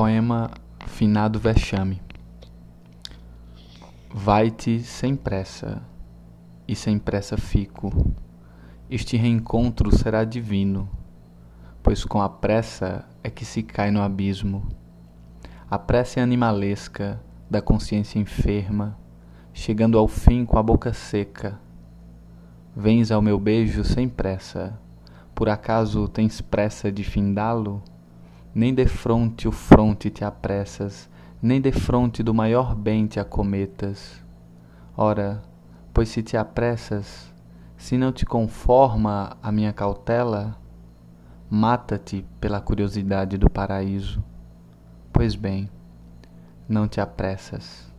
Poema Finado Vexame Vai-te sem pressa, e sem pressa fico. Este reencontro será divino, pois com a pressa é que se cai no abismo. A pressa é animalesca da consciência enferma, chegando ao fim com a boca seca. Vens ao meu beijo sem pressa, por acaso tens pressa de findá-lo? Nem defronte o fronte te apressas, nem defronte do maior bem te acometas. Ora, pois se te apressas, se não te conforma a minha cautela, mata-te pela curiosidade do paraíso. Pois bem, não te apressas.